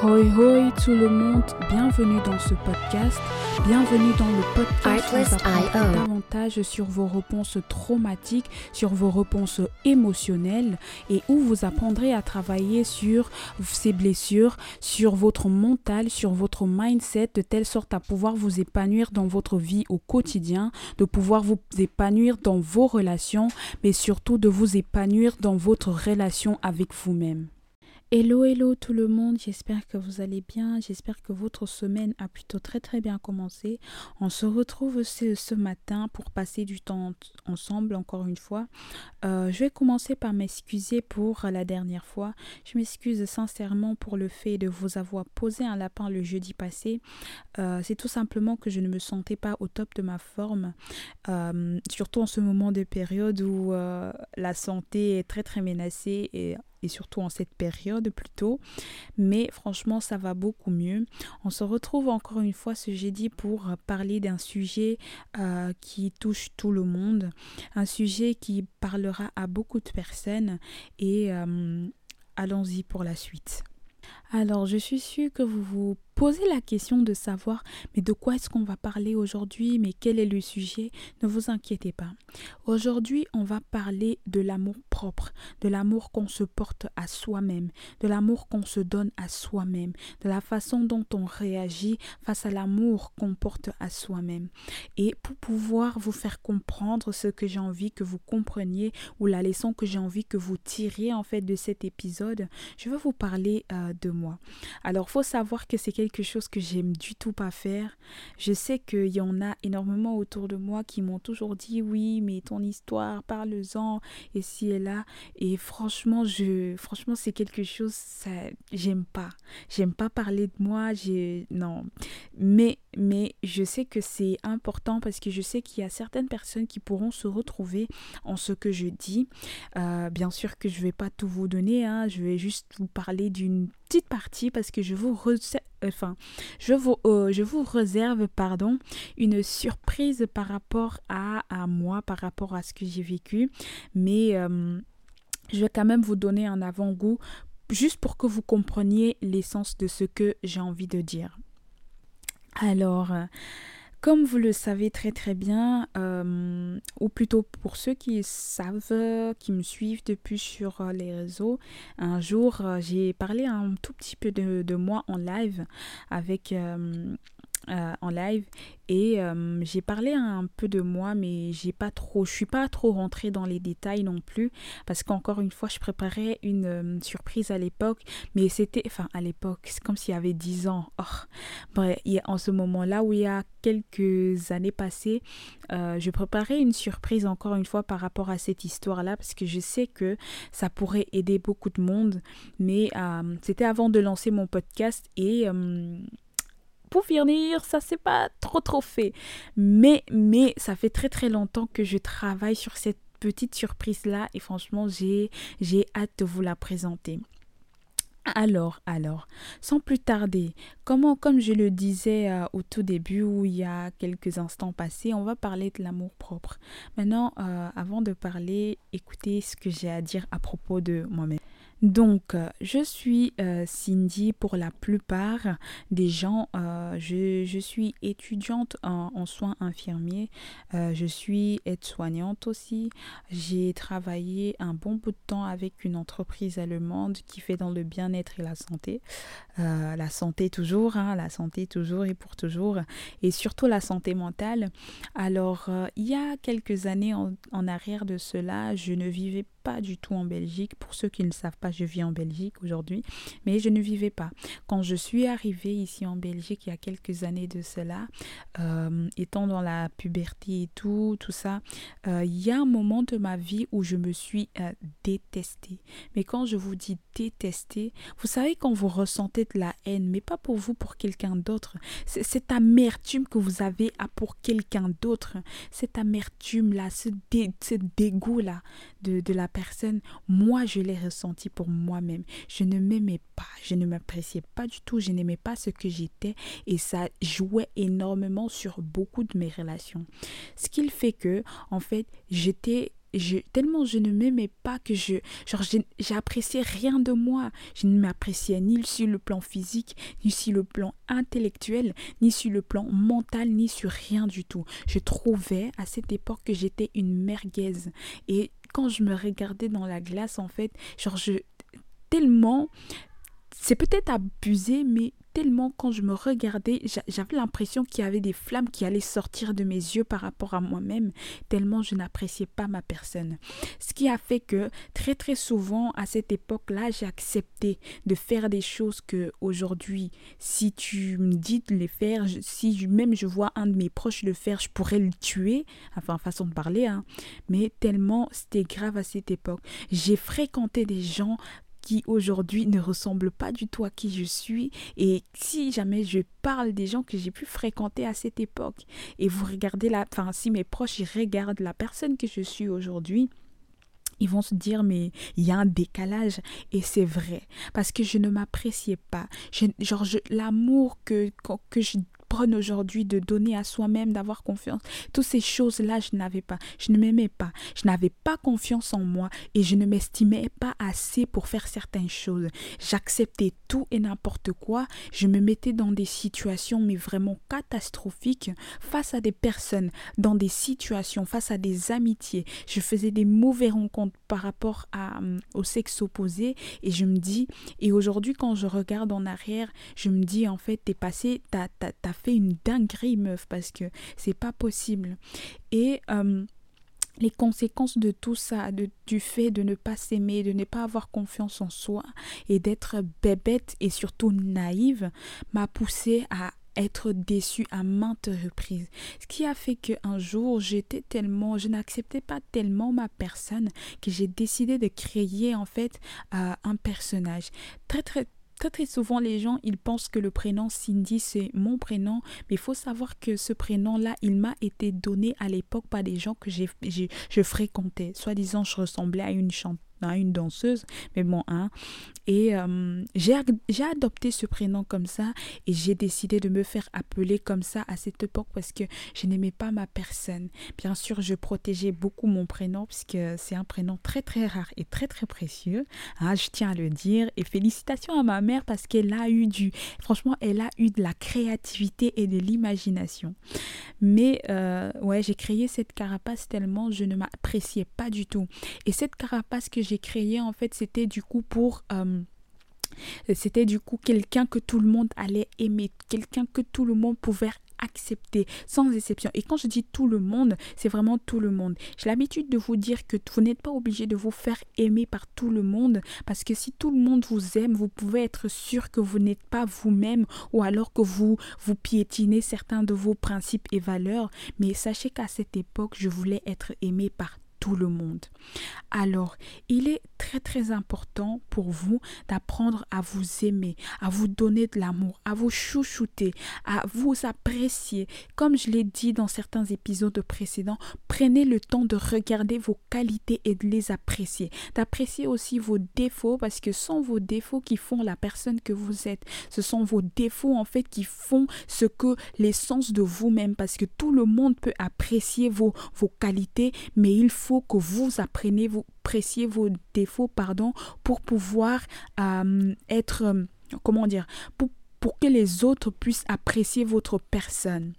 Hoi hoi tout le monde, bienvenue dans ce podcast. Bienvenue dans le podcast où vous apprendrez davantage sur vos réponses traumatiques, sur vos réponses émotionnelles et où vous apprendrez à travailler sur ces blessures, sur votre mental, sur votre mindset de telle sorte à pouvoir vous épanouir dans votre vie au quotidien, de pouvoir vous épanouir dans vos relations, mais surtout de vous épanouir dans votre relation avec vous-même. Hello, hello tout le monde, j'espère que vous allez bien, j'espère que votre semaine a plutôt très très bien commencé. On se retrouve ce, ce matin pour passer du temps ensemble encore une fois. Euh, je vais commencer par m'excuser pour la dernière fois. Je m'excuse sincèrement pour le fait de vous avoir posé un lapin le jeudi passé. Euh, c'est tout simplement que je ne me sentais pas au top de ma forme, euh, surtout en ce moment de période où la santé est très très menacée et et surtout en cette période plutôt. Mais franchement, ça va beaucoup mieux. On se retrouve encore une fois ce jeudi pour parler d'un sujet euh, qui touche tout le monde, un sujet qui parlera à beaucoup de personnes et euh, allons-y pour la suite. Alors, je suis sûre que vous vous posez la question de savoir, mais de quoi est-ce qu'on va parler aujourd'hui, mais quel est le sujet Ne vous inquiétez pas. Aujourd'hui, on va parler de l'amour propre, de l'amour qu'on se porte à soi-même, de l'amour qu'on se donne à soi-même, de la façon dont on réagit face à l'amour qu'on porte à soi-même. Et pour pouvoir vous faire comprendre ce que j'ai envie que vous compreniez ou la leçon que j'ai envie que vous tiriez en fait de cet épisode, je vais vous parler euh, de moi. Alors, faut savoir que c'est quelque chose que j'aime du tout pas faire. Je sais qu'il y en a énormément autour de moi qui m'ont toujours dit oui, mais ton histoire, parle-en et si et là. Et franchement, je, franchement, c'est quelque chose, ça, j'aime pas. J'aime pas parler de moi. J'ai, non. Mais, mais je sais que c'est important parce que je sais qu'il y a certaines personnes qui pourront se retrouver en ce que je dis. Euh, bien sûr que je vais pas tout vous donner. Hein. Je vais juste vous parler d'une petite partie parce que je vous, enfin, je vous, euh, je vous réserve pardon, une surprise par rapport à, à moi, par rapport à ce que j'ai vécu. Mais euh, je vais quand même vous donner un avant-goût juste pour que vous compreniez l'essence de ce que j'ai envie de dire. Alors, euh, comme vous le savez très très bien, euh, ou plutôt pour ceux qui savent, qui me suivent depuis sur euh, les réseaux, un jour j'ai parlé un tout petit peu de, moi en live avec en live. Et euh, j'ai parlé un peu de moi mais j'ai pas trop je suis pas trop rentrée dans les détails non plus. Parce qu'encore une fois je préparais une euh, surprise à l'époque. Mais c'était enfin à l'époque c'est comme s'il y avait dix ans. Oh, bref en ce moment là où il y a quelques années passées je préparais une surprise encore une fois par rapport à cette histoire là parce que je sais que ça pourrait aider beaucoup de monde. Mais c'était avant de lancer mon podcast. Et pour finir, ça c'est pas trop trop fait. Mais, mais ça fait très très longtemps que je travaille sur cette petite surprise là et franchement j'ai, j'ai hâte de vous la présenter. Alors, alors, sans plus tarder, comment, comme je le disais euh, au tout début ou il y a quelques instants passés, on va parler de l'amour propre. Maintenant, euh, avant de parler, écoutez ce que j'ai à dire à propos de moi-même. Donc, euh, je suis euh, Cindy pour la plupart des gens. Euh, je, suis étudiante en, soins infirmiers. je suis aide-soignante aussi. J'ai travaillé un bon bout de temps avec une entreprise allemande qui fait dans le bien-être et la santé. la santé toujours, hein, la santé toujours et pour toujours. Et surtout la santé mentale. Alors, il y a quelques années en arrière de cela, je ne vivais pas du tout en Belgique. Pour ceux qui ne savent pas, je vis en Belgique aujourd'hui, mais je ne vivais pas. Quand je suis arrivée ici en Belgique il y a quelques années de cela, euh, étant dans la puberté et tout, tout ça, euh, il y a un moment de ma vie où je me suis euh, détestée. Mais quand je vous dis détester, vous savez quand vous ressentez de la haine, mais pas pour vous, pour quelqu'un d'autre. Cette amertume que vous avez à pour quelqu'un d'autre, cette amertume là, ce, dégoût là de, la moi je l'ai ressenti pour moi-même. Je ne m'aimais pas, je ne m'appréciais pas du tout, je n'aimais pas ce que j'étais et ça jouait énormément sur beaucoup de mes relations. Ce qui fait que, en fait, j'étais je, tellement je ne m'aimais pas que je, genre, j'appréciais rien de moi. Je ne m'appréciais ni sur le plan physique, ni sur le plan intellectuel, ni sur le plan mental, ni sur rien du tout. Je trouvais à cette époque que j'étais une merguez. Et quand je me regardais dans la glace, en fait, genre, je, tellement, c'est peut-être abusé, mais tellement quand je me regardais, j'avais l'impression qu'il y avait des flammes qui allaient sortir de mes yeux par rapport à moi-même, tellement je n'appréciais pas ma personne. Ce qui a fait que très très souvent à cette époque-là, j'ai accepté de faire des choses que aujourd'hui, si tu me dis de les faire, si même je vois un de mes proches le faire, je pourrais le tuer, enfin façon de parler, hein. mais tellement c'était grave à cette époque. J'ai fréquenté des gens qui aujourd'hui ne ressemble pas du tout à qui je suis. Et si jamais je parle des gens que j'ai pu fréquenter à cette époque, et vous regardez la, enfin si mes proches ils regardent la personne que je suis aujourd'hui, ils vont se dire mais il y a un décalage. Et c'est vrai. Parce que je ne m'appréciais pas. Genre l'amour que, que je prône aujourd'hui de donner à soi-même, d'avoir confiance. Toutes ces choses-là, je n'avais pas. Je ne m'aimais pas. Je n'avais pas confiance en moi et je ne m'estimais pas assez pour faire certaines choses. J'acceptais tout et n'importe quoi. Je me mettais dans des situations mais vraiment catastrophiques face à des personnes, dans des situations, face à des amitiés. Je faisais des mauvais rencontres par rapport euh, au sexe opposé et je me dis, et aujourd'hui quand je regarde en arrière, je me dis en fait, t'es passé, t'as, t'as, fait une dinguerie, meuf, parce que c'est pas possible. Et euh, les conséquences de tout ça, de, du fait de ne pas s'aimer, de ne pas avoir confiance en soi et d'être bébête et surtout naïve, m'a poussé à être déçue à maintes reprises. Ce qui a fait qu'un jour, j'étais tellement, je n'acceptais pas tellement ma personne que j'ai décidé de créer en fait euh, un personnage. Très très Très très souvent les gens ils pensent que le prénom Cindy c'est mon prénom mais il faut savoir que ce prénom là il m'a été donné à l'époque par des gens que je fréquentais. Soit disant je ressemblais à une chanteuse à une danseuse, mais bon, hein. Et euh, j'ai adopté ce prénom comme ça et j'ai décidé de me faire appeler comme ça à cette époque parce que je n'aimais pas ma personne. Bien sûr, je protégeais beaucoup mon prénom puisque c'est un prénom très très rare et très très précieux. Hein, je tiens à le dire. Et félicitations à ma mère parce qu'elle a eu du... Franchement, elle a eu de la créativité et de l'imagination. Mais euh, ouais, j'ai créé cette carapace tellement je ne m'appréciais pas du tout. Et cette carapace que j'ai créé en fait c'était du coup pour euh, c'était du coup quelqu'un que tout le monde allait aimer, quelqu'un que tout le monde pouvait accepter sans exception. Et quand je dis tout le monde, c'est vraiment tout le monde. J'ai l'habitude de vous dire que vous n'êtes pas obligé de vous faire aimer par tout le monde parce que si tout le monde vous aime, vous pouvez être sûr que vous n'êtes pas vous-même ou alors que vous vous piétinez certains de vos principes et valeurs. Mais sachez qu'à cette époque, je voulais être aimé par tout le monde. Alors, il est très très important pour vous d'apprendre à vous aimer, à vous donner de l'amour, à vous chouchouter, à vous apprécier. Comme je l'ai dit dans certains épisodes précédents, prenez le temps de regarder vos qualités et de les apprécier. D'apprécier aussi vos défauts parce que ce sont vos défauts qui font la personne que vous êtes. Ce sont vos défauts en fait qui font ce que l'essence de vous-même parce que tout le monde peut apprécier vos, vos qualités mais il faut que vous apprenez, vous appréciez vos défauts, pardon, pour pouvoir euh, être, euh, comment dire, pour, pour que les autres puissent apprécier votre personne.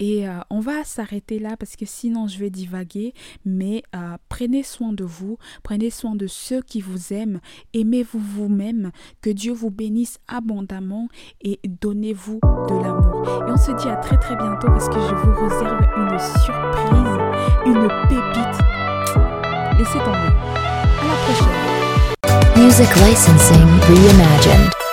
Et euh, on va s'arrêter là parce que sinon je vais divaguer. Mais prenez soin de vous, prenez soin de ceux qui vous aiment, aimez-vous vous-même, que Dieu vous bénisse abondamment et donnez-vous de l'amour. Et on se dit à très très bientôt parce que je vous réserve une surprise une pépite. Laissez tomber. À la prochaine. Music licensing reimagined.